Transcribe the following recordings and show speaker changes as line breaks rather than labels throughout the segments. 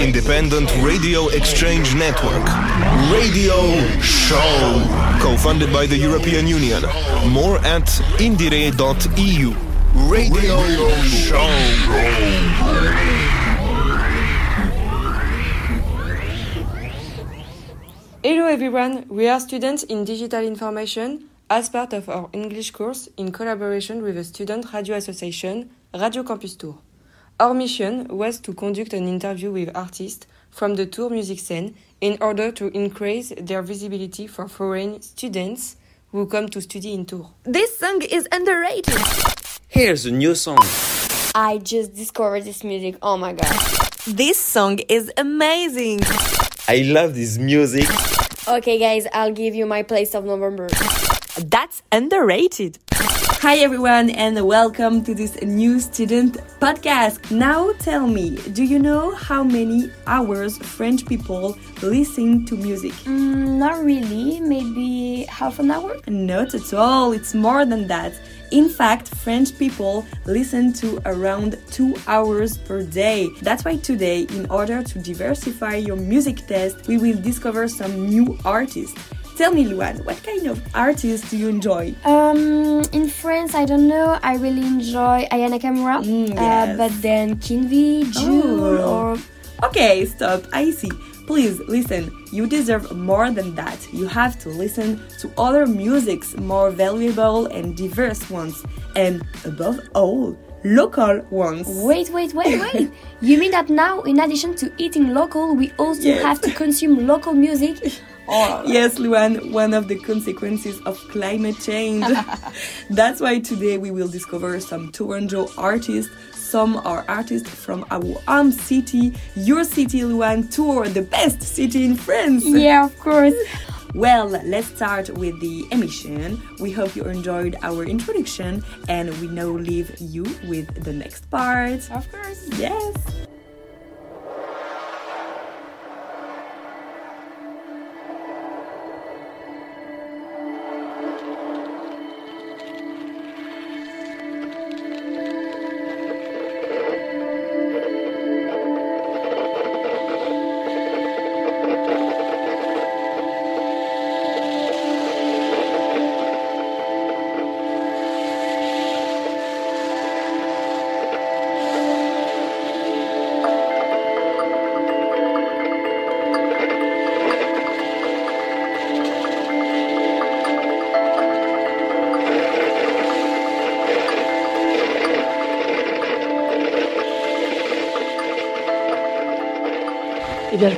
independent radio exchange network. Radio Show. Co-funded by the European Union. More at indire.eu. Radio Show.
Hello everyone, we are students in digital information as part of our English course in collaboration with the Student Radio Association, Radio Campus Tours. Our mission was to conduct an interview with artists from the Tours music scene in order to increase their visibility for foreign students who come to study in Tours.
This song is underrated.
Here's a new song.
I just discovered this music. Oh my god.
This song is amazing.
I love this music.
Okay, guys, I'll give you my place of November.
That's underrated.
Hi everyone and welcome to this new student podcast. Now tell me, do you know how many hours French people listen to music?
Mm, not really, maybe half an hour?
Not at all, it's more than that. In fact, French people listen to around two hours per day. That's why today, in order to diversify your music taste, we will discover some new artists. Tell me, Luan, what kind of artists do you enjoy?
Um, in France, I don't know. I really enjoy Aya Nakamura,
Mm,
uh, but then Kinvi, Jul,
Oh.
or
Okay, stop. I see. Please listen. You deserve more than that. You have to listen to other musics, more valuable and diverse ones, and above all, local ones.
Wait, wait, wait, wait. you mean that now, in addition to eating local, we also
Yes.
have to consume local music?
Yes, Luan, one of the consequences of climate change. That's why today we will discover some Tourangeau artists. Some are artists from our own city, your city, Luan, Tours, the best city in France.
yeah, of course.
Well, let's start with the emission. We hope you enjoyed our introduction and we now leave you with the next part.
Of course.
Yes.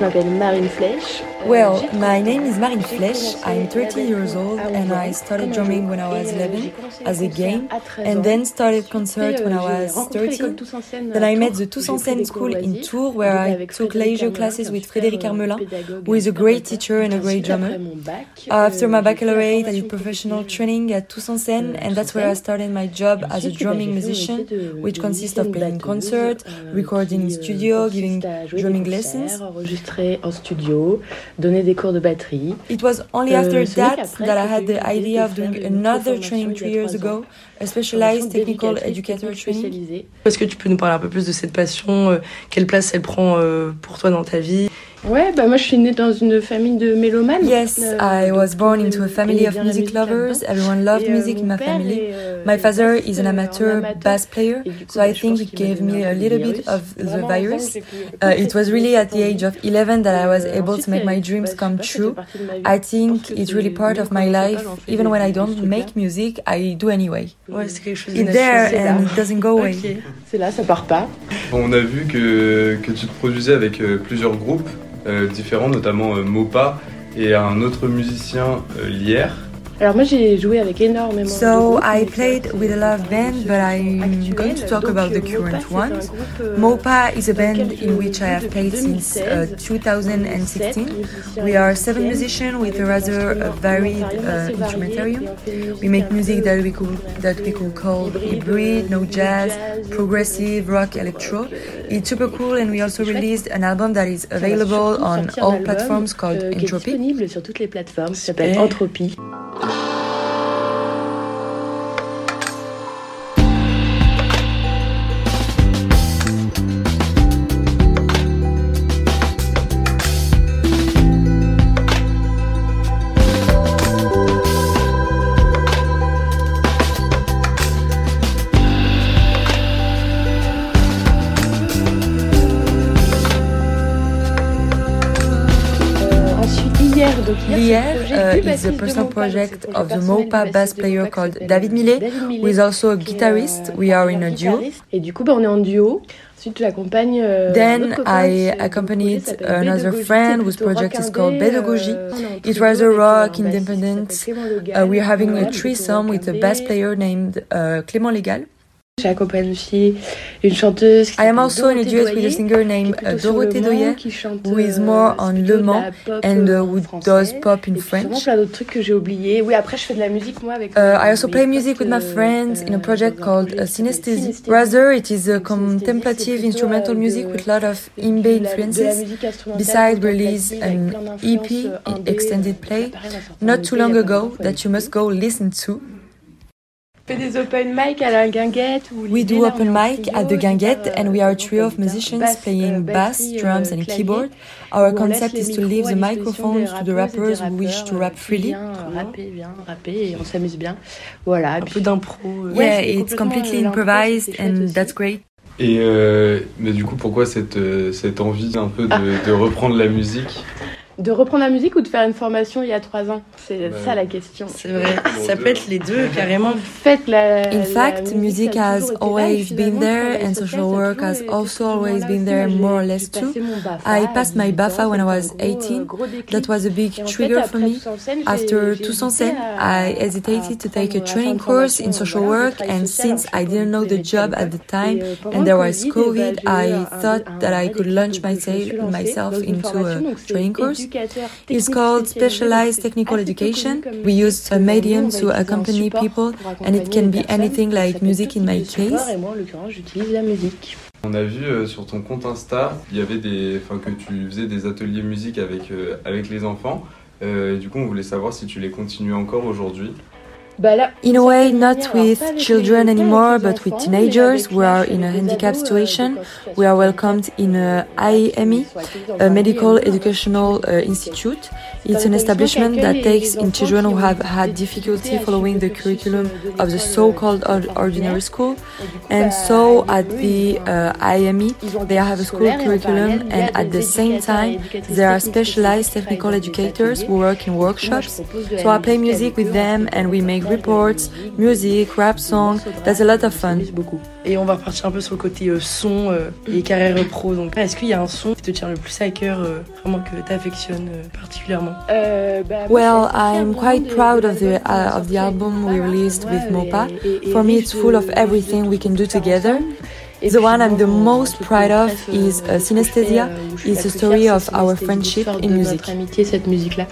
Je m'appelle Marine Flèche.
Well, my name is. Marine
Flèche.
I'm 30 years old and I started drumming when I was
euh,
11
j'ai commencé les
as a game and then started concert when I was
rencontré
13.
l'école Tous en scène
Then I met the
où
Tous en Scène School in. Tours where I took leisure classes with Frédéric Hermelin, who is a great teacher and a great drummer. After my baccalaureate, I did professional training at Tous en Scène, and that's where I started my job as a drumming musician, which consists of playing concert, recording in studio, giving drumming lessons.
donner des cours de batterie.
It was only after that that I had the idea of doing another training three years ago a specialized technical educator training.
Est-ce que tu peux nous parler un peu plus de cette passion euh, Quelle place elle prend euh, pour toi dans ta vie?
Ouais, bah moi je suis née dans une famille de mélomanes.
Yes,
Euh,
I was born
le
into a
monde
family
aimait
of music
musique
lovers. Everyone loved
Et, euh,
music in
mon
my
père
family.
est, euh,
My father
bassiste,
is an
euh,
amateur
amateur.
bass player, so I
je
think
pense
he
qu'il m'a
gave
donné
me
un
a
peu
little
le
bit of the virus.
avant que j'ai pu
Uh, it was really at the age of 11 that I was
Euh,
able
ensuite,
to make my
euh,
dreams
bah, je
come true.
partie de ma vie.
I think it's really part of
même
my life. Even when I don't make music, I do anyway.
Ouais, c'est quelque chose de
there and it doesn't go away.
Ok.
C'est là, ça part pas.
On a vu que, que tu te produisais avec euh, plusieurs groupes euh, différents, notamment euh, Mopa et un autre musicien, euh, Lier.
Alors moi j'ai joué avec énormément de
So I played with a lot of bands, but I'm going to talk about the
euh,
current ones.
groupe, euh,
Mopa is a
dans
band in which I have
depuis
played since uh,
2016.
2016.
musiciens
We are seven musicians with a
avec
rather uh, varied uh, instrumentarium. We make music that we could that we could call hybrid, no jazz, progressive, rock, electro. It's super cool, and we also released an album that is available on
sortir un
all is the personal project of the Mopa bass player called David Millet, who is also a guitarist. We are in a duo.
Et du coup, on est en duo.
Then I accompanied another friend whose project is called
Pedagogie.
It's rather rock, independent. Uh, we're having a threesome with a bass player named uh, Clément Légal.
J'ai accompagné une chanteuse
I am also in a duet with a singer named
euh,
Dorothée Doyer, who is more on Le Mans and who does pop in French.
plein d'autres trucs que j'ai oubliés. Oui, après je fais de la musique moi avec. Euh,
I also play music with my friends in a project called euh,
Synesthesia.
Rather, it is a contemplative instrumental music with a lot of
imbe
influences. Besides, release an EP, extended play, not too long ago that you must go listen to.
Fait des open mic à la guinguette ou
We do open mic at the guinguette
euh,
and we are a trio of musicians playing
euh,
bass, drums
euh,
and keyboard. Our concept is to leave the microphones to the rappers who wish to rap freely.
Rapper, bien, rapper et on s'amuse bien. Voilà,
un peu d'impro.
Yeah, it's completely improvised and that's great.
Et euh, mais du coup, pourquoi cette, cette envie un peu de,
ah.
de reprendre la musique?
de reprendre la musique ou de faire une formation il y a trois ans? C'est
bah,
ça la question.
C'est vrai, ça peut être les deux carrément.
Faites la.
In fact,
la music
has always
là,
been there and
social
work has also always been there more or less too. I passed my BAFA when I was 18. That was a big trigger for me. After
Toussaint,
I hesitated to take a training course in social work and since I didn't know the job at the time and there was
COVID,
I thought that I could launch myself into a training course. It's called specialized technical education. We use a medium to accompany people, and it can be anything like music in my case.
On a vu euh, sur ton compte Insta, il y avait des, enfin que tu faisais des ateliers musique avec euh, avec les enfants. Euh, et du coup, on voulait savoir si tu les continues encore aujourd'hui.
In a way, not with children anymore, but with teenagers who are in a
handicapped
situation. We are welcomed in a IME, a medical educational uh, institute. It's an establishment that takes in children who have had difficulty following the curriculum of the so-called ordinary school. And so at the uh, IME, they have a school curriculum and at the same time, there are specialized technical educators who work in workshops. So I play music with them and we make reports, music, rap
song.
That's a lot of fun.
beaucoup.
Et on va repartir un peu sur le côté euh, son euh, et carrière euh, pro. Donc, est-ce qu'il y a un son qui te tient le plus à cœur, vraiment que t'affectionnes particulièrement?
Well, I'm quite proud of the uh, of the album we released with Mopa. For me, it's full of everything we can do together. The one I'm the most proud of is uh, Synesthesia. It's
the
story of our friendship in music.
Amitié, cette musique là.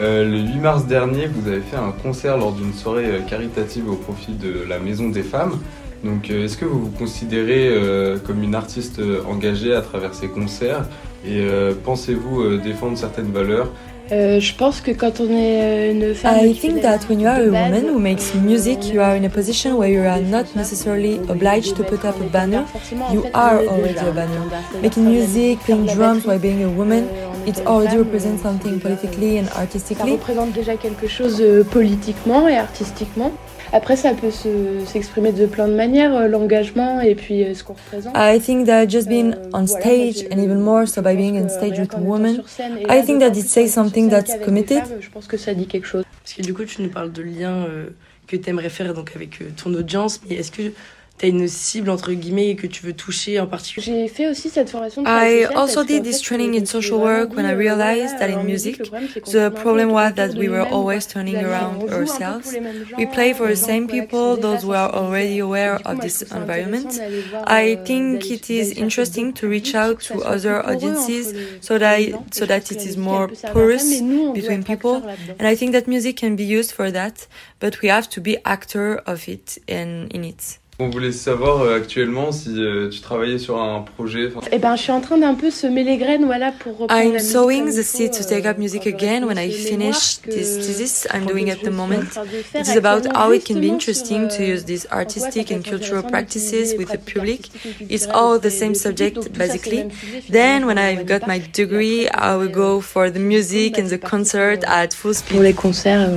Euh, le 8 mars dernier, vous avez fait un concert lors d'une soirée euh, caritative au profit de la Maison des Femmes. Donc, euh, est-ce que vous vous considérez euh, comme une artiste engagée à travers ces concerts? Et euh, pensez-vous défendre certaines valeurs?
Je pense que quand on est une femme.
I think that when you are a woman who makes music, you are in a position where you are not necessarily obliged to put up a banner. You are already a banner. Making music, playing drums while being a woman, It already represents something politically and artistically.
Ça représente déjà quelque chose euh, politiquement et artistiquement. Après, ça peut s'exprimer se, de plein de manières, euh, l'engagement et puis euh, ce qu'on représente.
I think that just being on stage and even more so by being on stage with
women,
I think that it says something that's committed.
Je pense que ça dit quelque chose.
Parce que du coup, tu nous parles de liens que tu aimerais faire donc avec ton audience. Est-ce que une cible entre guillemets que tu veux toucher en particulier.
J'ai fait aussi cette formation. De
I also did this training in social work when I realized that in music, the problem was that we were always turning around ourselves. We play for the same people, those who are already aware of this environment. I think it is interesting to reach out to other audiences so that so that it is more porous between people, and I think that music can be used for that. But we have to be actor of it and in it.
On voulait savoir euh, actuellement si euh, tu travaillais sur un projet.
Eh ben, je suis en train d'un peu semer les graines, voilà, pour reprendre
I'm
la
sowing the
seed
to take up music again when I finish this thesis I'm doing at the moment. It is about how it can be interesting to use these artistic and cultural practices with the public. It's all the same subject basically. Then, when I've got my degree, I will go for the music and the concert at full speed.
Pour les concerts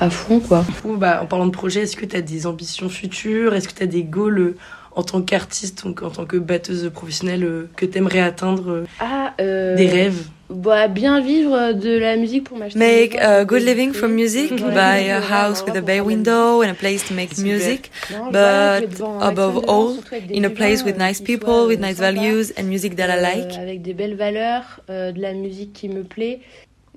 à fond, quoi.
Ou bah, en parlant de projet, est-ce que tu as des ambitions futures? Est-ce que tu as des goals euh, en tant qu'artiste, donc en tant que batteuse professionnelle, euh, que t'aimerais atteindre euh,
ah,
Des rêves
bah, bien vivre de la musique pour m'acheter.
Make a good living from music,
ouais.
buy a house with a bay window and a place to make music, but above all, in a place with nice people, with nice values and music that I like.
Avec des belles valeurs, de la musique qui me plaît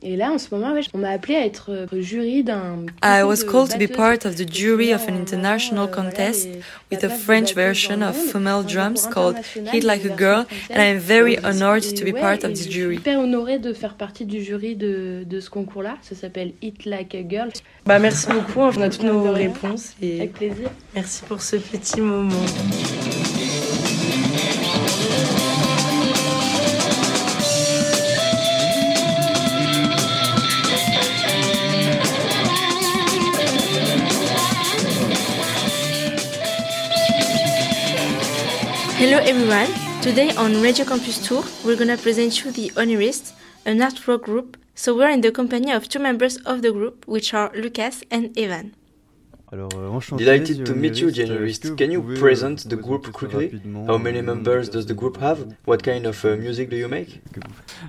et là, en ce moment, on m'a appelé à être euh, jury d'un.
I was called to be part of the jury of an
euh, international
contest with a French version of female drums called Hit Like a Girl, and I'm very honored to be part of this jury.
Super honorée de faire partie du jury de, ce concours-là. Ça s'appelle Hit Like a Girl.
Bah merci beaucoup. On a toutes nos réponses et.
Avec plaisir.
Merci pour ce petit moment.
Hello everyone, today on Radio Campus Tours we're gonna present you the Onirists, an art rock group. So we're in the company of two members of the group, which are Lucas and Evan.
Alors,
Delighted to meet you,
generalist.
Can you present the group quickly? How many members does the group have? What kind of uh, music do you make?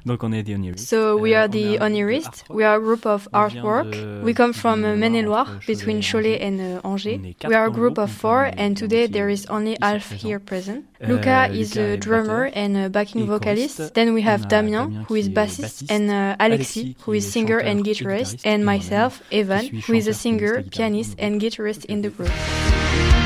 Donc on est.
So we are the
onirists.
We are a group of
artwork.
We come from uh, Maine-et-Loire, between Cholet and uh, Angers. We are a group of four, and today there is only Alf here present. Luca is a drummer and a backing vocalist. Then we have Damien, who is bassist, and uh,
Alexis,
who is singer and guitarist, and myself, Evan, who is a singer, pianist, and guitarist. guitarist in the group.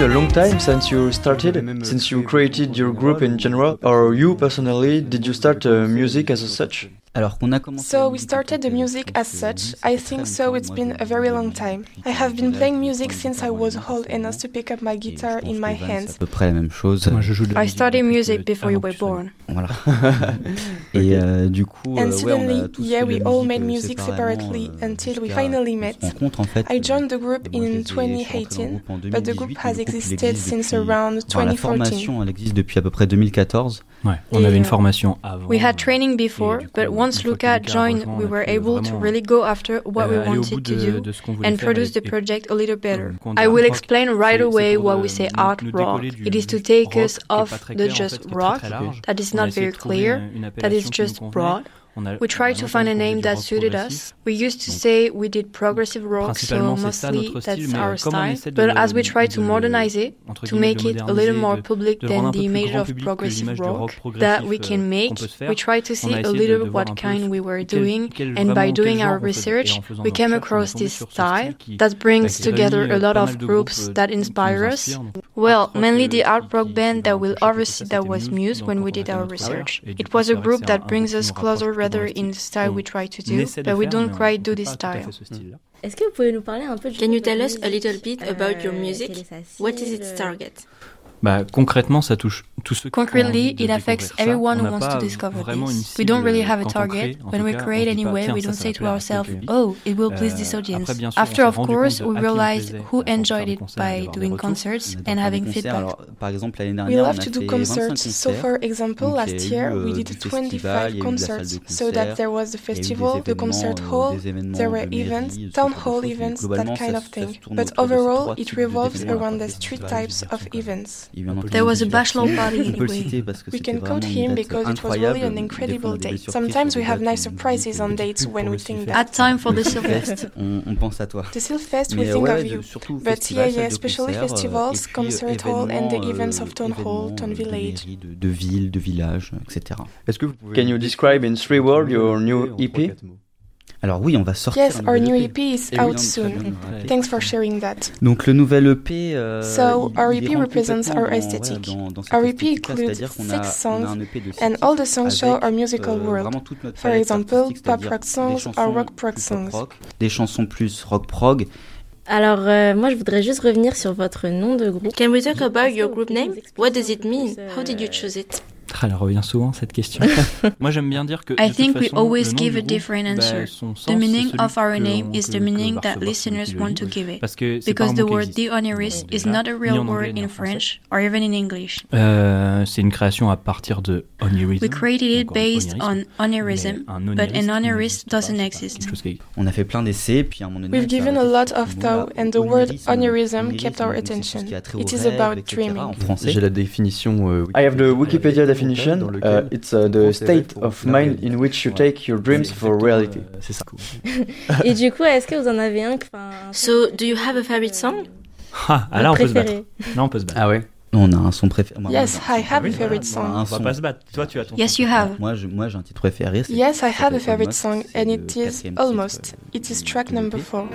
been a long time since you started, since you created your group in general, or you personally, did you start uh, music as such?
Alors qu'on a commencé
So we started the music as such. I think so it's been a very long time. I have been playing music since I was old enough to pick up my guitar in my hands.
À peu près la même chose.
Moi je joue de la
I started music before you were born.
Voilà. Et euh, du coup
And suddenly, yeah, we all made music separately until we finally met.
Rencontre, en fait,
I joined the group in 2018, but the group has existed since around
2014. La formation elle existe depuis à peu près 2014.
Ouais, on avait une
euh,
formation avant.
We had training before, but once Luca joined, we were able to really go after what we wanted to do and produce the project a little better. I will explain right away
what
we say art rock. It is to take us off the just rock that is not very clear, that is just broad. We tried to find a name that suited us. We used to say we did progressive rock, so mostly that's our style. But as we tried to modernize it, to make it a little more public than the image of progressive
rock
that we can make, we tried to see
a
little what kind we were doing, and by doing our research, we came across this style that brings together a lot of groups that inspire us. Well, mainly the art rock band that will oversee that was
Muse
when we did our research. It was a group that brings us closer
Dans le style que
nous
essayons de faire, mais
nous
ne
faisons
pas ce style.
Est-ce que vous pouvez nous parler un peu
de votre musique
euh,? Quel est son
objectif?
Bah, concrètement, ça touche tous ceux Concretely, qui ont envie de
it affects everyone
ça.
who wants to discover this. We don't really have a target. When we create
a
new
way,
we don't say to ourselves, oh, it will please this audience.
Après, sûr,
After, of course, we realized who enjoyed it by doing concerts and having feedback.
Alors, par exemple, l'année dernière, we
love to do concerts. So, for example, last year, we did 25 concerts. So that there was the festival, the concert hall, there were events, town hall events, that kind of thing. But overall, it revolves around these three types of events.
Il vient
There was a bachelor party anyway.
We can
quote
him because it was really an incredible date. Sometimes we have nice surprises on dates when we think that.
At time for the Sylfest.
on pense à toi.
The Sylfest, we think of you. But yeah, yeah, especially festivals, concert hall and the events of town hall, town village.
De ville, de village, etc.
Can you describe in three words your new EP?
Alors oui, on va sortir.
Yes, our new
EP,
EP is out soon. Thanks for sharing that.
Donc le nouvel EP. Euh,
so our EP represents our aesthetic. Dans, dans our EP includes six songs, and all the songs show our musical euh, world. For example, pop rock songs or rock prog songs.
Rock, des chansons plus rock prog.
Alors, euh, moi, je voudrais juste revenir sur votre nom de groupe. Can we talk about your group name? What does it mean? How did you euh, choose it?
Ah, elle revient souvent cette question. Moi j'aime bien dire que.
I think we always give a different answer. the meaning of our name is the meaning that listeners want to give it. Because the word Dioneris is not a real word in French or even in English.
c'est une création à partir de onerism.
We created it based on
onerism,
but an
oneris
doesn't exist.
On a fait plein d'essais, puis à un moment donné.
We've given a lot of
bah,
thought, and the word
onerism
kept our attention. It is about dreaming.
J'ai la définition. Euh,
I have the Wikipédia
definition
definition.
lequel
Uh, it's uh, the state of
pour la
mind
réalité.
in which you take your dreams
C'est
for reality.
euh, C'est ça.
Et du coup, est-ce que vous en avez un, enfin, So, do you have a favorite song?
Ah, ah, là on peut se battre. Là on peut se battre.
Ah ouais?
On a un son préféré.
Yes, I have a
j'ai un-
favorite song.
On va pas se battre. Toi tu as ton.
Yes,
son
you
préféré.
have.
Moi, je- moi, j'ai un titre préféré. c'est-
Yes, I have a favorite
Almost.
song,
C'est
and
le
it is Almost.
euh,
It is track number
l'EP.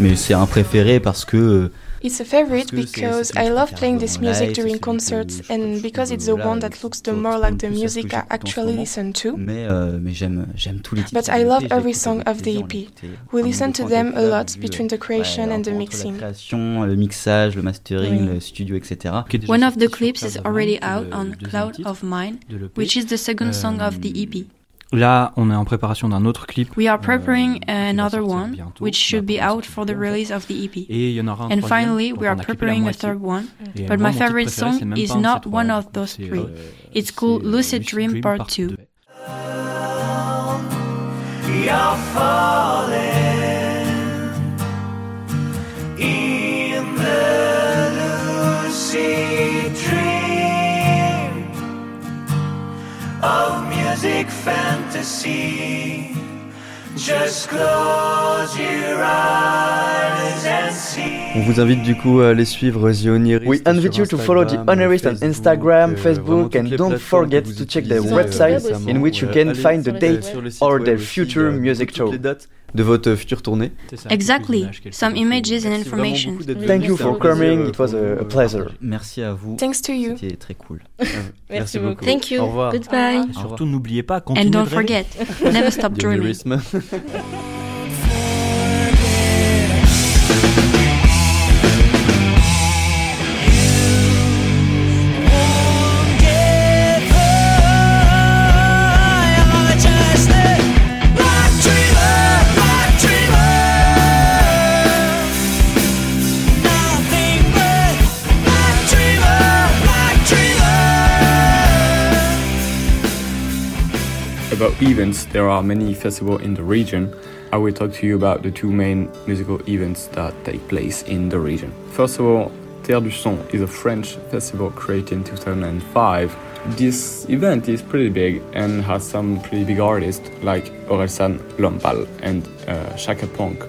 Mais c'est un préféré parce que euh,
It's a favorite
Parce que c'est-
because I love playing this music during
c'est celui que
concerts and because it's the one that
qui
looks the more like the
plus à ce que
music I actually listen to.
Mais, euh, mais j'aime, j'aime tous les titres.
But
de
I
l'EP,
love every song of the EP. We listen to them a lot between the creation and the
entre
mixing.
La création, le mixage, le mastering,
Oui.
le studio, etc.
One of the clips is already out on Cloud of Mine, which is the second song of the EP.
Là on est en préparation d'un autre clip.
We are preparing
euh,
another one,
bientôt.
which should be out for the release of the EP.
Et il y en aura un
And
troisième,
finally, we are
on a clippé la
preparing a third one,
Et
but
moi,
my favorite
préféré,
song is
pas un de
not
ces
euh,
one
of those three.
euh,
It's called
c'est, euh,
Lucid Dream
Dream
Part
Part
2.
Music fantasy. Just close your eyes and see.
On vous invite du coup à aller suivre The Onirist. We invite you to follow The Onirist on Instagram, Facebook, and don't forget to check their website in which you can find the date or their future music tour. De votre future tournée.
Exactly. Some images and information.
Thank you for coming. It was a, pleasure.
Merci à vous.
Thanks to you.
C'était très cool.
Merci beaucoup.
Thank you.
Au revoir.
Goodbye.
Et surtout n'oubliez pas continuez
And don't forget, never stop dreaming.
About events, there are many festivals in the region. I will talk to you about the two main musical events that take place in the region. First of all, Terre du Son is a French festival created in 2005. This event is pretty big and has some pretty big artists like Orelsan Lomepal and uh, Shaka Ponk.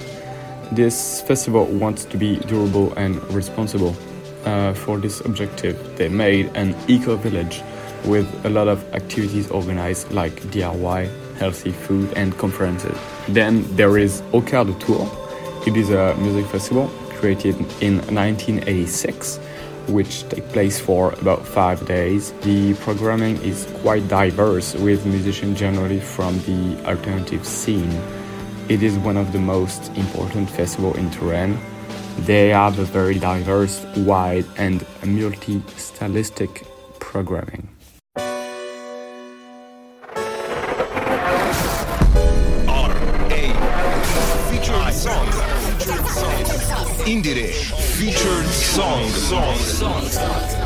This festival wants to be durable and responsible. Uh, for this objective, they made an eco village with a lot of activities organized like DIY, healthy food, and conferences. Then there is Aucard de Tours. It is a music festival created in 1986, which take place for about five days. The programming is quite diverse, with musicians generally from the alternative scene. It is one of the most important festivals in Touraine. They have a very diverse, wide, and multi-stylistic programming.
IndieRE. Featured song. Song.
Les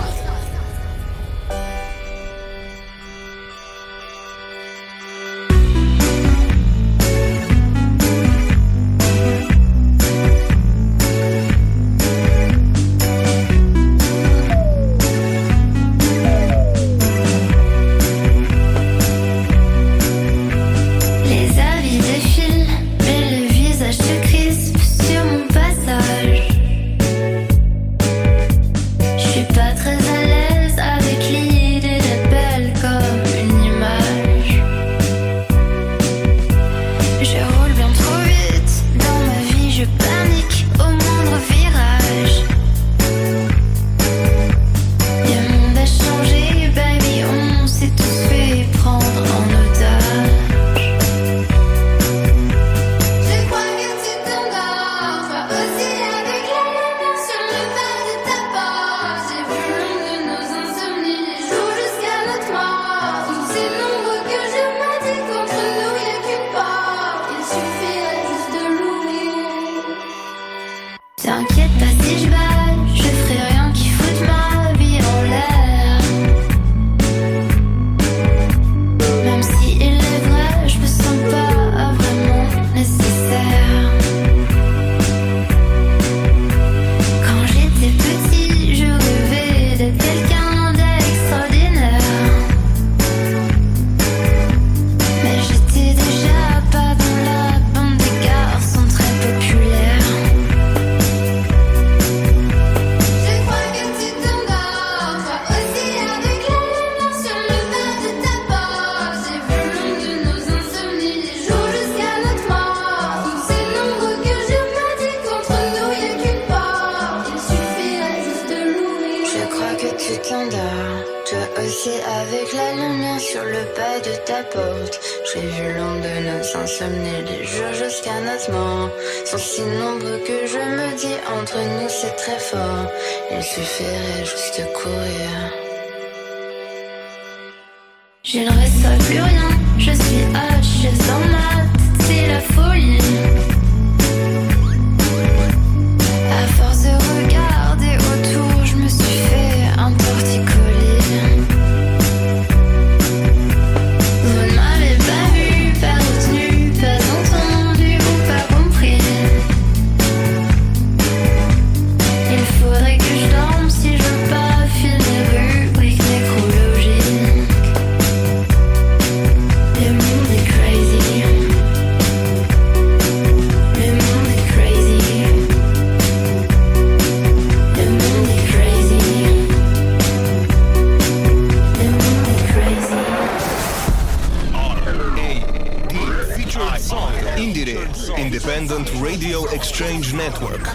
Network.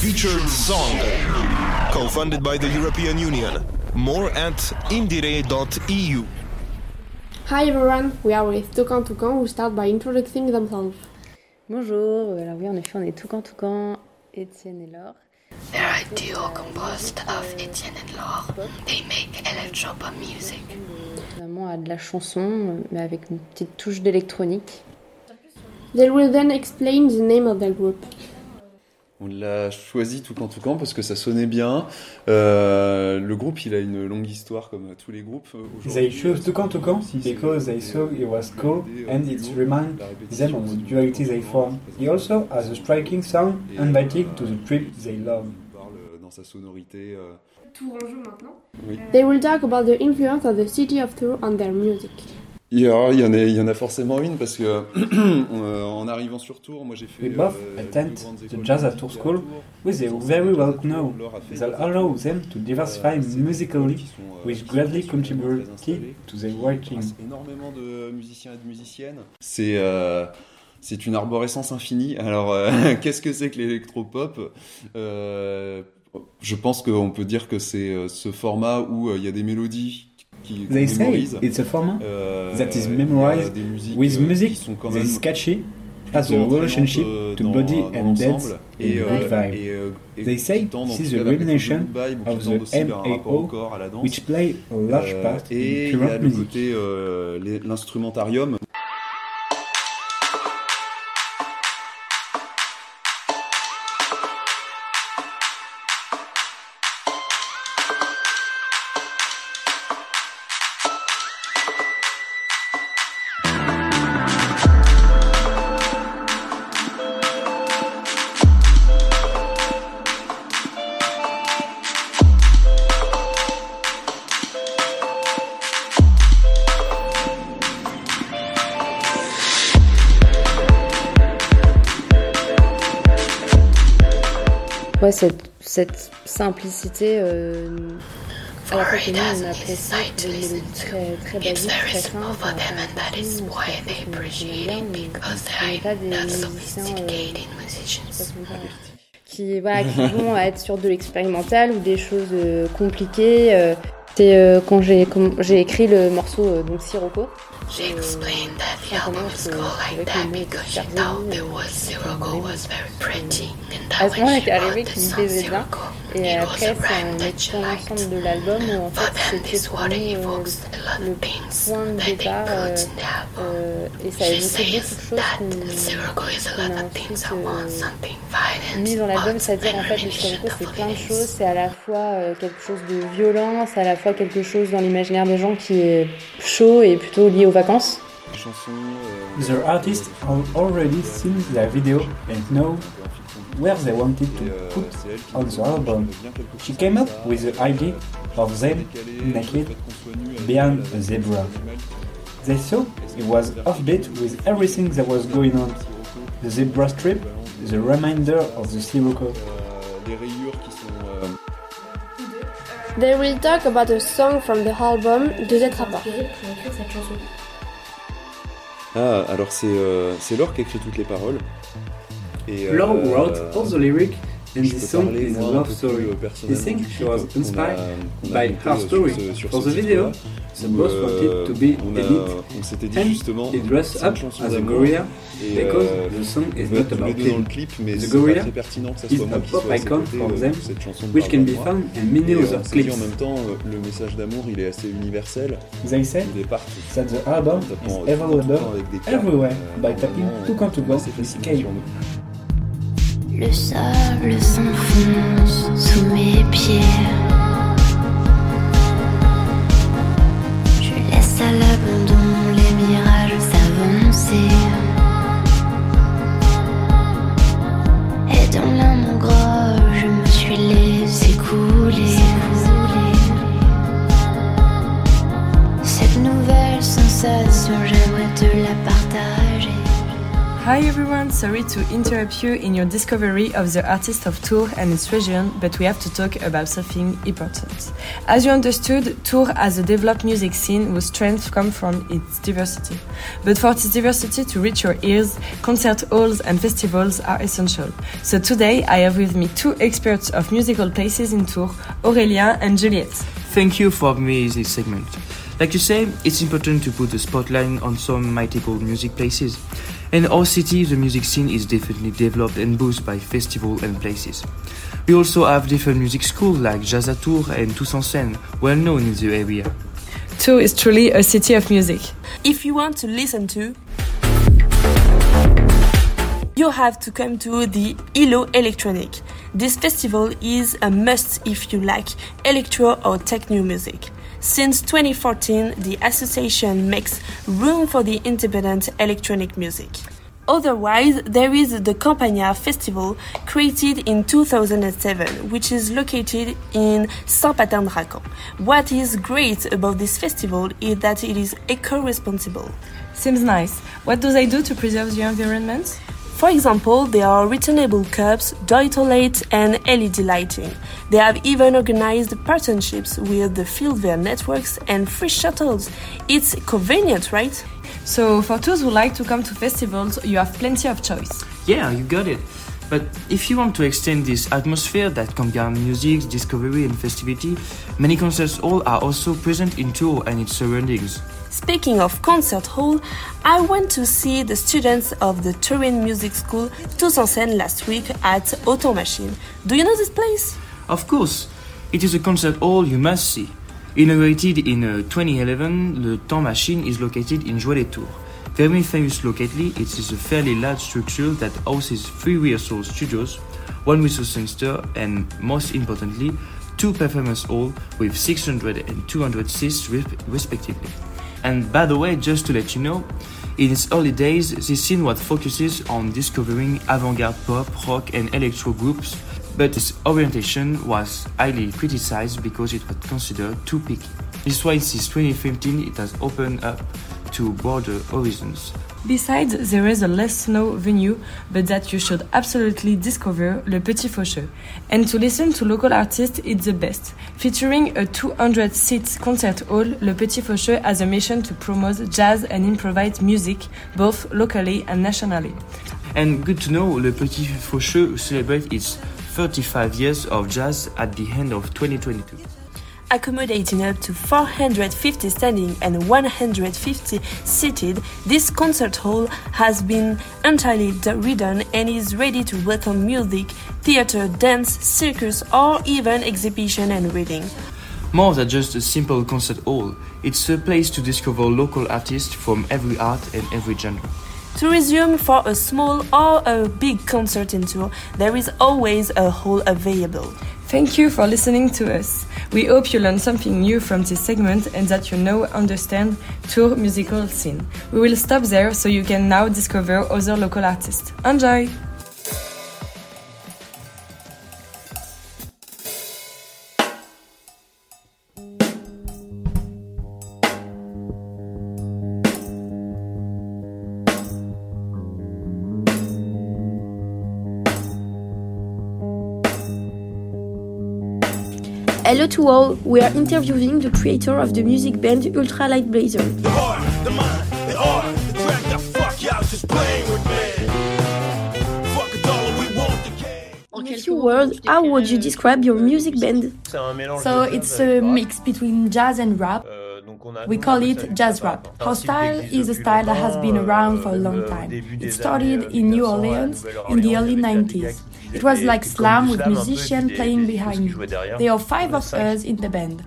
Featured Song. Co-funded by the European Union. More at indire.eu.
Hi everyone, we are with Toucan Toucan who start by introducing themselves.
Bonjour, alors oui, en effet, on est Toucan Toucan, Étienne et Laure.
They're a duo composed of Etienne and Laure. They make electropop music.
Vraiment à de la chanson, mais avec une petite touche d'électronique.
They will then explain the name of their group.
On l'a choisi tout camp tout camp parce que ça sonnait bien. Euh, le groupe, il a une longue histoire comme tous les groupes.
They chose Toucan Toucan because they saw it was cool and it reminds them of the duality they form. He also has a striking sound inviting to the trip they love.
parle dans sa sonorité. euh,
Tourangeau maintenant.
Oui.
They will talk about the influence of the city of Tours on their music.
Il y, a, il, y en a, il y en a forcément une parce que euh, en arrivant sur Tours, moi j'ai fait.
We both
euh,
attend the jazz at
euh,
School, which they very well know that allow them to diversify musically, which greatly contributed to their writing.
énormément de musiciens et de musiciennes. C'est euh, c'est une arborescence infinie. Alors, euh, qu'est-ce que c'est que l'électropop? Euh, Je pense qu'on peut dire que c'est euh, ce format où euh, il y a des mélodies qui
they say it's a format that is memorized with music
qui sont quand
that
même is
catchy as a relationship to body and dance
et,
good vibe. They say this is
a revelation
of the MAO, which play a large part in current music.
L'instrumentarium
cette, cette simplicité, euh, à la fois que nous on apprécie, des mélodies très, très basiques, très simples, enfin, on pas des musiciens, euh, dire, qui, voilà, qui vont être sur de l'expérimental ou des choses euh, compliquées. euh. C'est euh, quand j'ai écrit le morceau donc Sirocco.
She explained that the album is called like that because she thought there was Zero Go was very pretty and that when she the song
et après, c'est
un
ensemble de l'album où en fait euh, point de départ euh, euh, et ça
a
ensuite euh, mis dans l'album, c'est-à-dire en fait c'est plein de choses, c'est à la fois quelque chose de violent, c'est à la fois quelque chose dans l'imaginaire des gens qui est chaud et plutôt lié au vacances.
The artists have already seen their video and know where they wanted to put on the album. She came up with the idea of them naked behind a zebra. They thought it was offbeat with everything that was going on. The zebra strip is a reminder of the Sirocco.
des rayures qui
They will talk about a song from the album Deux êtres à part.
Ah, alors c'est euh, c'est Laure qui écrit toutes les paroles. Et,
Laure
euh,
wrote all the lyrics and
peux
song
parler,
is love story.
euh,
He think she was
a-
inspired
a
by her
euh, sur
story.
ce- sur
For the video. The boss wanted to be elite,
on s'était dit justement,
he dressed up as a gorilla because the song is not about
him. Le clip, mais
the gorilla
très pertinent que ça
is
soit
a
qui
pop icon for
euh,
them, which can be found in many
euh,
other clips.
en même temps, euh, le message d'amour, il est assez universel.
They said that the album is available everywhere
euh,
by tapping two count to go
assez
with
Le sable s'enfonce sous mes pieds.
Sorry to interrupt you in your discovery of the artist of Tours and its region, but we have to talk about something important. As you understood, Tours as a developed music scene whose strength comes from its diversity. But for this diversity to reach your ears, concert halls and festivals are essential. So today I have with me two experts of musical places in Tours, Aurélien and Juliette.
Thank you for me this segment. Like you say, it's important to put the spotlight on some mythical music places. In our city, the music scene is definitely developed and boosted by festivals and places. We also have different music schools like Jazz à Tours and Tous en Scène well known in the area.
Tours is truly a city of music.
If you want to listen to, you have to come to the ILO Electronic. This festival is a must if you like electro or techno music. Since 2014, the association makes room for the independent electronic music. Otherwise, there is the Campagna Festival created in 2007, which is located in Saint-Patin-de-Racan. What is great about this festival is that it is eco-responsible.
Seems nice. What do they do to preserve the environment?
For example, there are returnable cups, joy toilets, and LED lighting. They have even organized partnerships with the Fieldware networks and free shuttles. It's convenient, right?
So, for those who like to come to festivals, you have plenty of choice.
Yeah, you got it. But if you want to extend this atmosphere that combines music, discovery, and festivity, many concert halls are also present in Tours and its surroundings.
Speaking of concert hall, I went to see the students of the Turin Music School Tous en Scène last week at Auto Machine. Do you know this place?
Of course, it is a concert hall you must see. Inaugurated in uh, 2011, the Temps Machine is located in Joué-lès-Tours. Very famous locally, it is a fairly large structure that houses three rehearsal studios, one a songster, and most importantly, two performance halls with 600 and 200 seats respectively. And by the way, just to let you know, in its early days, this scene was focuses on discovering avant-garde pop, rock, and electro groups, but its orientation was highly criticized because it was considered too picky. This is why since 2015 it has opened up to broader horizons.
Besides, there is a less known venue, but that you should absolutely discover, Le Petit Faucheux. And to listen to local artists, it's the best. Featuring a 200 seat concert hall, Le Petit Faucheux has a mission to promote jazz and improvised music, both locally and nationally.
And good to know, Le Petit Faucheux celebrates its 35 years of jazz at the end of 2022.
Accommodating up to 450 standing and 150 seated, this concert hall has been entirely redone and is ready to welcome music, theater, dance, circus, or even exhibition and reading.
More than just a simple concert hall, it's a place to discover local artists from every art and every genre.
To resume for a small or a big concert in tour, there is always a hall available.
Thank you for listening to us. We hope you learned something new from this segment and that you now understand tour musical scene. We will stop there so you can now discover other local artists. Enjoy!
Hello to all, we are interviewing the creator of the music band Ultra Light Blazer.
The heart, the mind, the art, the track the fuck y'all just playing with me. Fuck a dollar, we want the game.
In a few words, how would you describe your music band?
So it's a mix between jazz and rap. We call it jazz rap. Our style is a style that has been around for a long time. It started in New Orleans in the early 90s. It was like slam with musicians playing behind you. There are five of us in the band.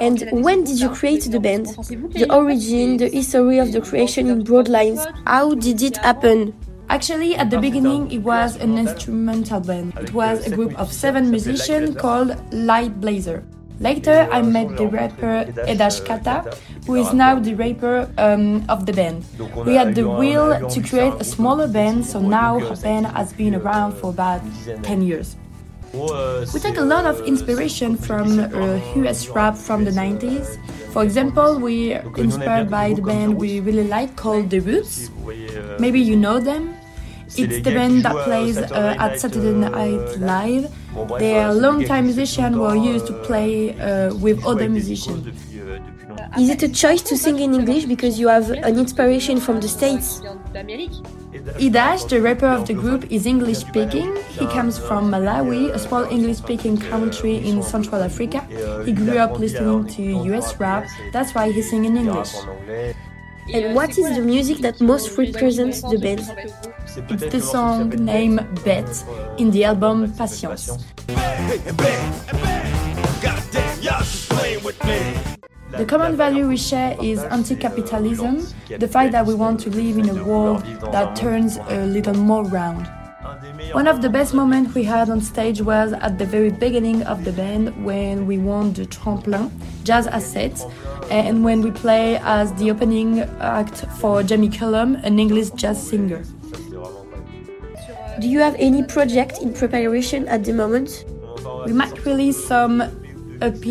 And when did you create the band? The origin, the history of the creation in broad lines. How did it happen?
Actually, at the beginning, it was an instrumental band. It was a group of seven musicians called Light Blazer. Later, I met the rapper Edash Kata, who is now the rapper um, of the band. We had the will to create a smaller band, so now our band has been around for about 10 years. We take a lot of inspiration from uh, US rap from the 90s. For example, we are inspired by the band we really like called The Roots. Maybe you know them. It's the band that plays uh, at Saturday Night Live. They are long-time musicians were used to play uh, with other musicians.
Is it a choice to sing in English because you have an inspiration from the States?
Idash, the rapper of the group, is English speaking. He comes from Malawi, a small English speaking country in Central Africa. He grew up listening to US rap, that's why he sings in English.
And what is the music that most represents the band?
It's the song named Bet in the album Patience. The common value we share is anti capitalism, the fact that we want to live in a world that turns a little more round. One of the best moments we had on stage was at the very beginning of the band when we won the Tremplin Jazz Asset and when we play as the opening act for Jamie Cullum, an English jazz singer.
Do you have any project in preparation at the moment?
We might release some EP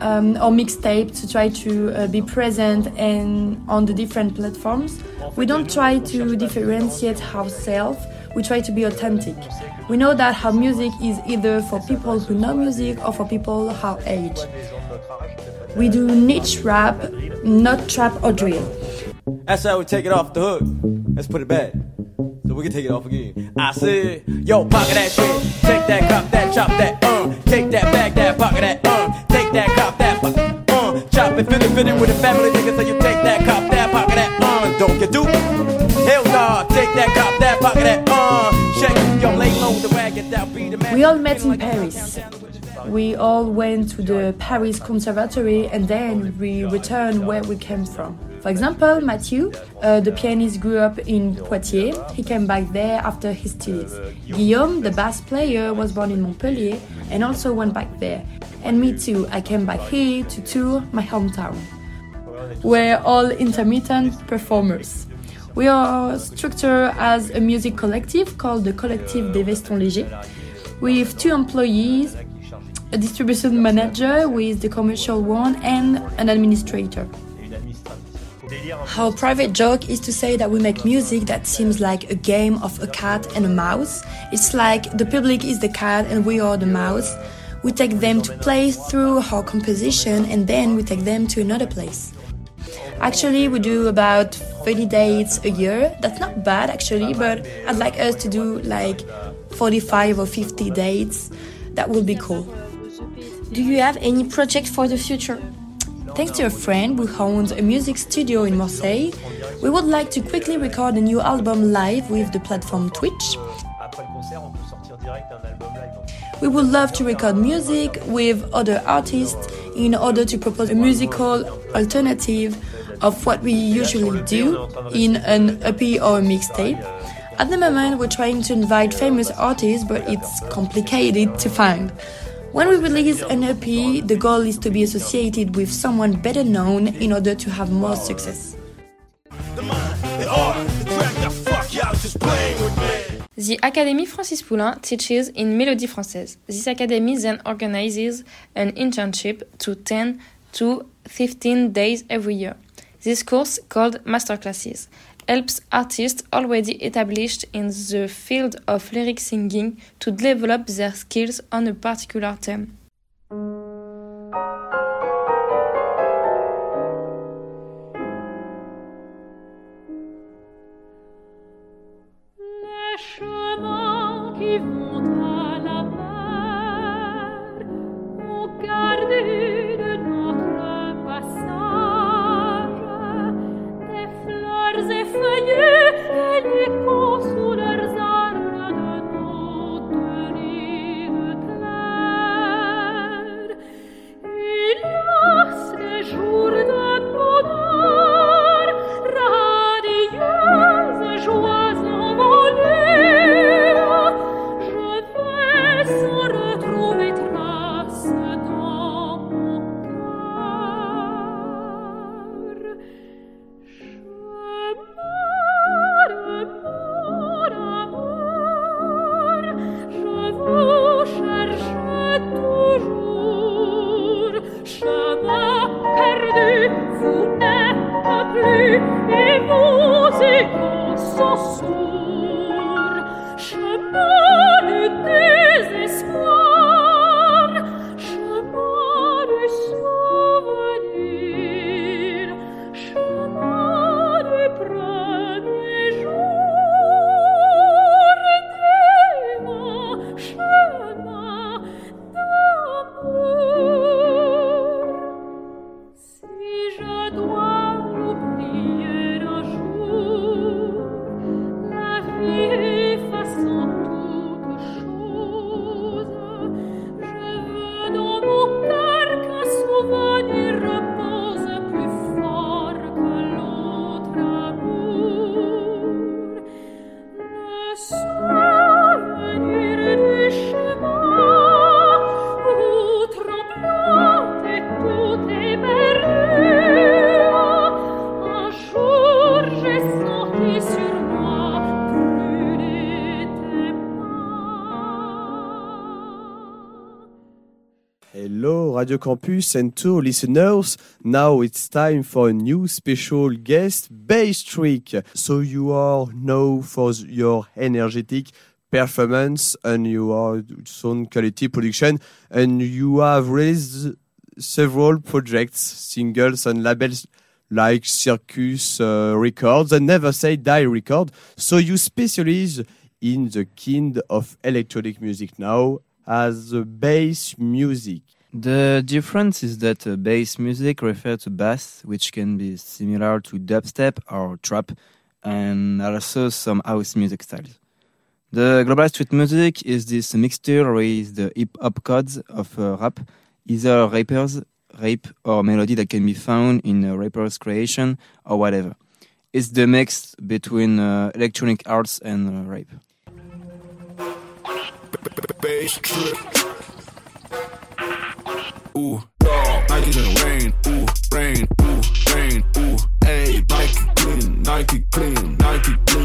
um, or mixtape to try to uh, be present and on the different platforms. We don't try to differentiate ourselves. We try to be authentic. We know that our music is either for people who know music or for people our age. We do niche rap, not trap or drill.
That's how we take it off the hook. Let's put it back. So we can take it off again. I said, yo, pocket that shit. Take that, cop that, chop that, uh. Take that, bag that, pocket that, uh. Take that, cop that, uh. Chop it, fit it, fit it with a family nigga. So you take that, cop that, pocket that, uh. Don't get do. Hell nah, take that, cop that, pocket that, uh. Check, yo, lay low the wagon, that be the man.
We all met in Paris. We all went to the Paris Conservatory and then we returned where we came from. For example, Mathieu, uh, the pianist, grew up in Poitiers. He came back there after his studies. Guillaume, the bass player, was born in Montpellier and also went back there. And me too, I came back here to tour my hometown. We're all intermittent performers. We are structured as a music collective called the Collectif des Vestons Légers, We have two employees, a distribution manager with the commercial one, and an administrator. Our private joke is to say that we make music that seems like a game of a cat and a mouse. It's like the public is the cat and we are the mouse. We take them to play through our composition and then we take them to another place. Actually, we do about 30 dates a year. That's not bad actually, but I'd like us to do like 45 or 50 dates. That would be cool.
Do you have any project for the future?
Thanks to a friend who owns a music studio in Marseille, we would like to quickly record a new album live with the platform Twitch. We would love to record music with other artists in order to propose a musical alternative of what we usually do in an EP or a mixtape. At the moment, we're trying to invite famous artists, but it's complicated to find. When we release an EP, the goal is to be associated with someone better known in order to have more success.
The Academy Francis Poulenc teaches in Mélodie Française. This academy then organizes an internship to 10 to 15 days every year. This course, called Masterclasses, helps artists already established in the field of lyric singing to develop their skills on a particular theme.
Campus and tour listeners. Now it's time for a new special guest, Basstrick. So you are known for your energetic performance and your sound quality production, and you have released several projects, singles and labels like Circus uh, Records and Never Say Die Record. So you specialize in the kind of electronic music now as the bass music.
The difference is that uh, bass music refers to bass, which can be similar to dubstep or trap, and also some house music styles. The global street music is this mixture with the hip hop codes of uh, rap, either rappers, rap, or melody that can be found in a rapper's creation or whatever. It's the mix between uh, electronic arts and uh. Bass ooh, dog. Nike's in the rain, ooh, rain, ooh, rain, ooh, hey, Nike clean, Nike clean, Nike clean,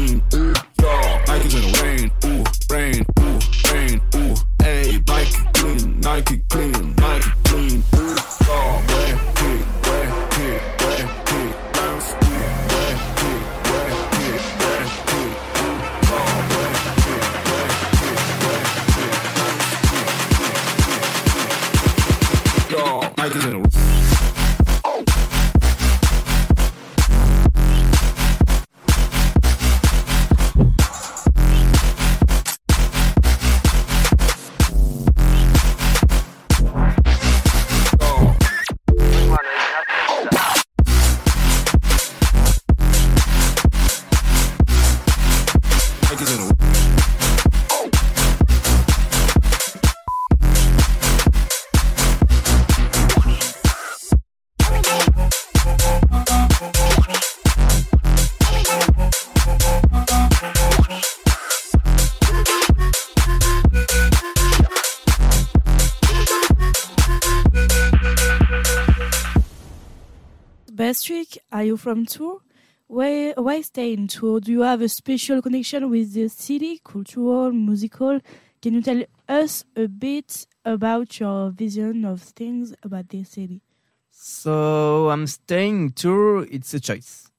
from Tours? Why, why stay in Tours? Do you have a special connection with the city, cultural, musical? Can you tell us a bit about your vision of things about this city?
So I'm staying tour. It's a choice,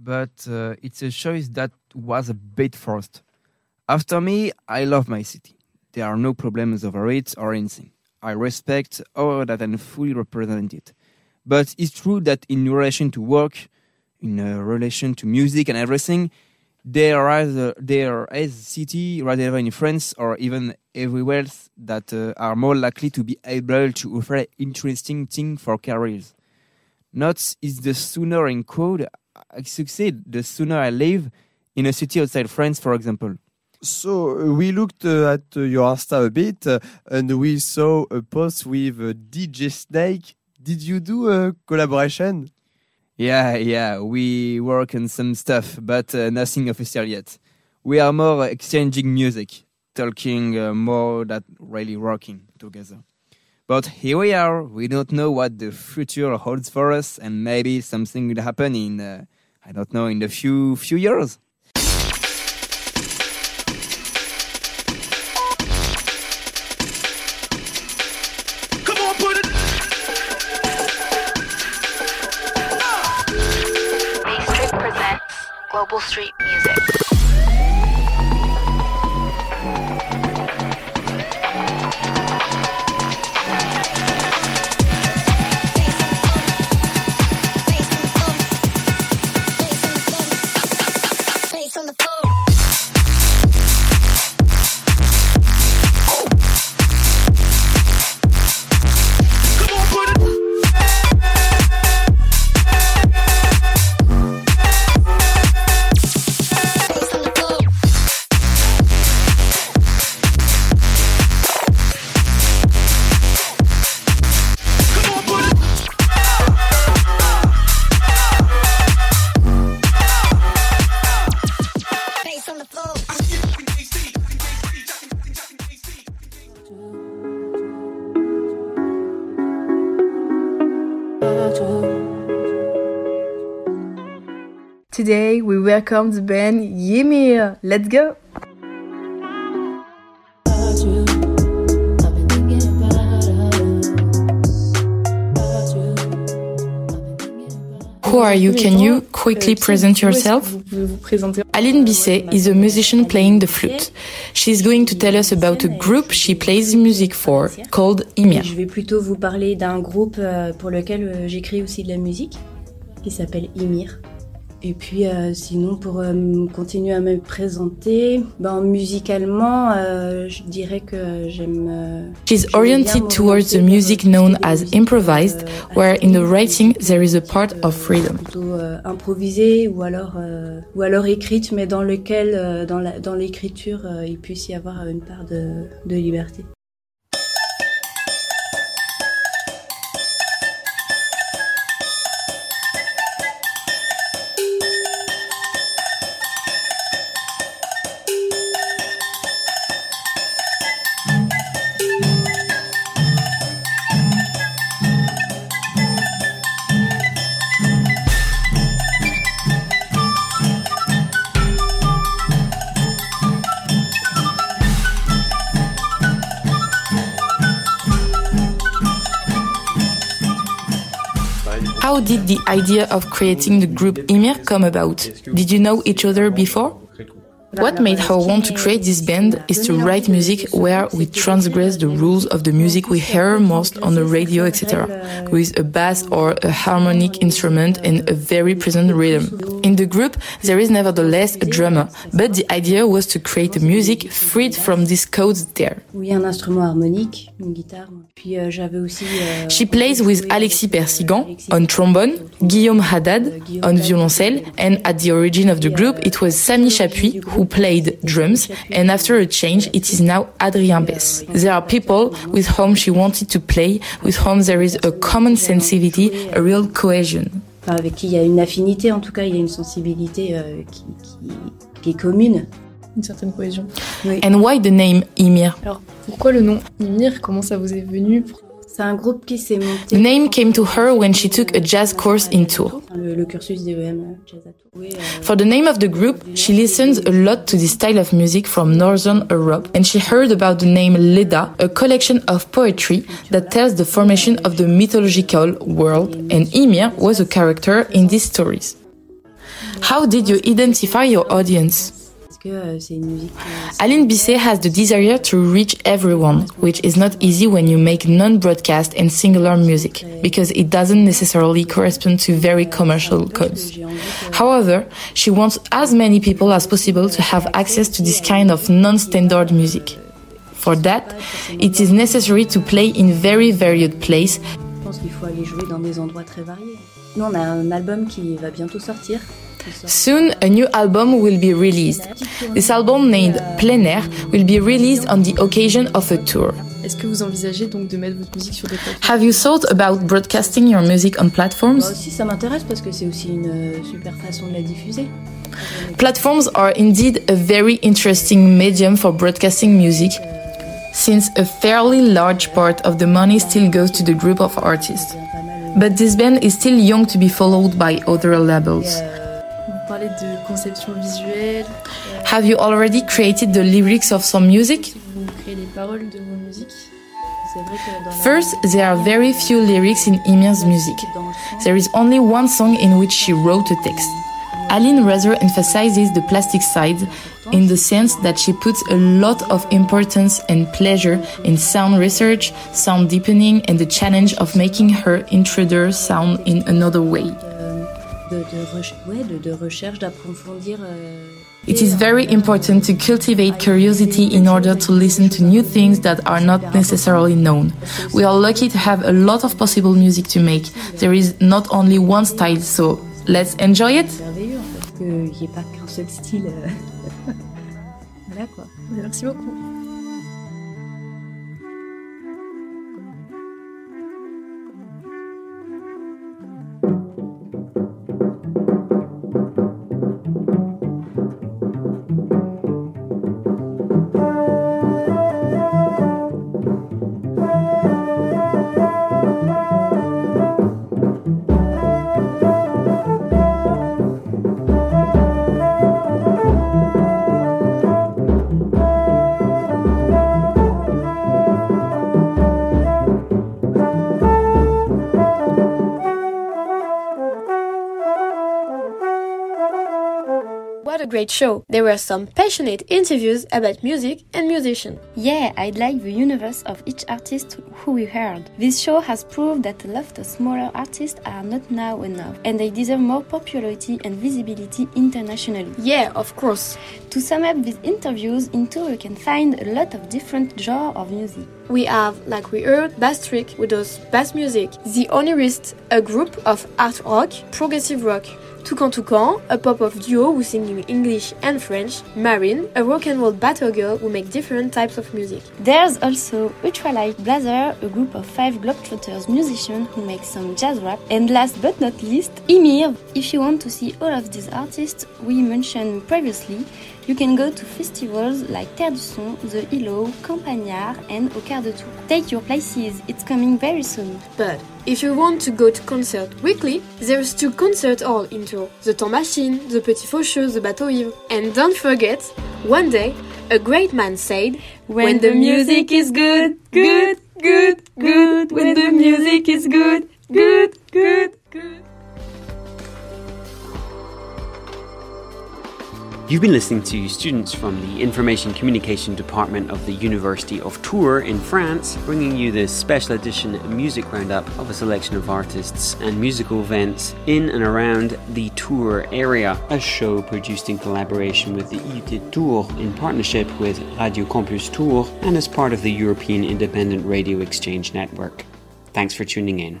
but uh, it's a choice that was a bit forced. After me, I love my city. There are no problems over it or anything. I respect all that and fully represent it. But it's true that in relation to work, in uh, relation to music and everything, there are there is city rather than in France or even everywhere else that uh, are more likely to be able to offer interesting things for careers. Not is the sooner in code I succeed, the sooner I live in a city outside France, for example.
So uh, we looked uh, at uh, your Insta a bit uh, and we saw a post with DJ Snake. Did you do a collaboration?
Yeah, yeah, we work on some stuff, but uh, nothing official yet. We are more exchanging music, talking uh, more than really working together. But here we are. We don't know what the future holds for us, and maybe something will happen in, uh, I don't know, in a few few years.
Welcome the band Ymir. Let's go!
Who are you? Can you quickly present yourself? Aline Bisset is a musician playing the flute. She's going to tell us about a group she plays music for called Ymir.
Je vais plutôt vous parler d'un groupe euh, pour lequel euh, j'écris aussi de la musique qui s'appelle Ymir. Et puis euh, sinon pour euh, continuer à me présenter, ben, musicalement euh, je dirais que j'aime. Euh,
She's oriented towards the music known as improvised, where in the writing there is a part of freedom.
Plutôt euh, improvisée ou alors ou alors écrite, mais dans lequel dans la, dans l'écriture il puisse y avoir une part de, de liberté.
Did the idea of creating the group Ymir come about? Did you know each other before? What made her want to create this band is to write music where we transgress the rules of the music we hear most on the radio, etc., with a bass or a harmonic instrument and a very present rhythm. In the group, there is nevertheless a drummer, but the idea was to create a music freed from these codes there.
Oui, un instrument harmonique, une guitare. Puis euh. Euh,
She plays with Alexis Persigan on trombone, Guillaume Haddad euh, on violoncelle, and at the origin of the group, euh, it was Samy Chapuis who played drums, and after a change, it is now Adrien Bess. There are people with whom she wanted to play, with whom there is a common sensibility, a real cohesion.
Enfin, avec qui il y a une affinité, en tout cas, il y a une sensibilité euh, qui, qui, qui est commune.
Une certaine cohésion.
Oui.
And why the name Ymir?
Alors, pourquoi le nom Ymir? Comment ça vous est venu?
C'est un groupe qui s'est monté.
The name came to her when she took a jazz euh, course in Tours.
Le, le cursus d'EM euh, Jazz à Tours. Oui, euh,
For the name of the group, she listens a lot to this style of music from Northern Europe, and she heard about the name Edda, a collection of poetry that tells the formation of the mythological world, and Ymir was a character in these stories. How did you identify your audience?
Que euh, c'est une musique.
Aline Bisset has the desire to reach everyone, which is not easy when you make non-broadcast and singular music, because it doesn't necessarily correspond to very commercial codes. However, she wants as many people as possible to have access to this kind of non-standard music. For that, it is necessary to play in very varied places,
Je pense qu'il faut aller jouer dans des endroits très variés. Nous, on a un album qui va bientôt sortir. Qui sort-
Soon, a new album will be released. This album named Plein Air will be released on the occasion of a tour.
Est-ce que vous envisagez donc de mettre votre musique sur des plateformes
Have you thought about broadcasting your music on
Moi
platforms?
aussi, ça m'intéresse parce que c'est aussi une euh, super façon de la diffuser.
Platforms are indeed a very interesting medium for broadcasting music, since a fairly large part of the money still goes to the group of artists. But this band is still young to be followed by other labels.
Vous parlez de conception visuelle, euh,
Have you already created the lyrics of some music?
vous créez les paroles de vos musiques.
C'est vrai que dans la-
First, there are very few lyrics in Ymir's music. There is only one song in which she wrote a text. Aline rather emphasizes the plastic side in the sense that she puts a lot of importance and pleasure in sound research, sound deepening, and the challenge of making her intruder sound in another way.
De, de, ouais, de, de recherche, d'approfondir. Euh,
it is very important to cultivate curiosity in order to listen to new things that are not necessarily known. We are lucky to have a lot of possible music to make. There is not only one style, so let's enjoy it.
Qu'il n'y ait pas qu'un seul style. voilà quoi.
Merci beaucoup.
Great show. There were some passionate interviews about music and musicians.
Yeah, I like the universe of each artist who we heard. This show has proved that a lot of smaller artists are not now enough, and they deserve more popularity and visibility internationally.
Yeah, of course.
To sum up these interviews, in tour you can find a lot of different genres of music.
We have, like we heard, Basstrick with those bass music, The Onirist, a group of art rock, progressive rock, Toukan Toukan, a pop of duo who sing in English and French, Marine, a rock and roll battle girl who make different types of music.
There's also Ultra Light Blazer, a group of five Globetrotters musicians who make some jazz rap, and last but not least, Ymir. If you want to see all of these artists we mentioned previously, you can go to festivals like Terres du Son, The Hilo, Campagnard, and Au De. Take your places, it's coming very soon.
But if you want to go to concert weekly, there's two concert hall in Tours: The Temps Machine, The Petit Faucheux, The Bateau Ivre. And don't forget, one day, a great man said,
When, when the music is good, good, good, good, when the music is good, good, good, good.
You've been listening to students from the Information Communication Department of the University of Tours in France, bringing you this special edition music roundup of a selection of artists and musical events in and around the Tours area. A show produced in collaboration with the IUT Tours in partnership with Radio Campus Tours and as part of the European Independent Radio Exchange Network. Thanks for tuning in.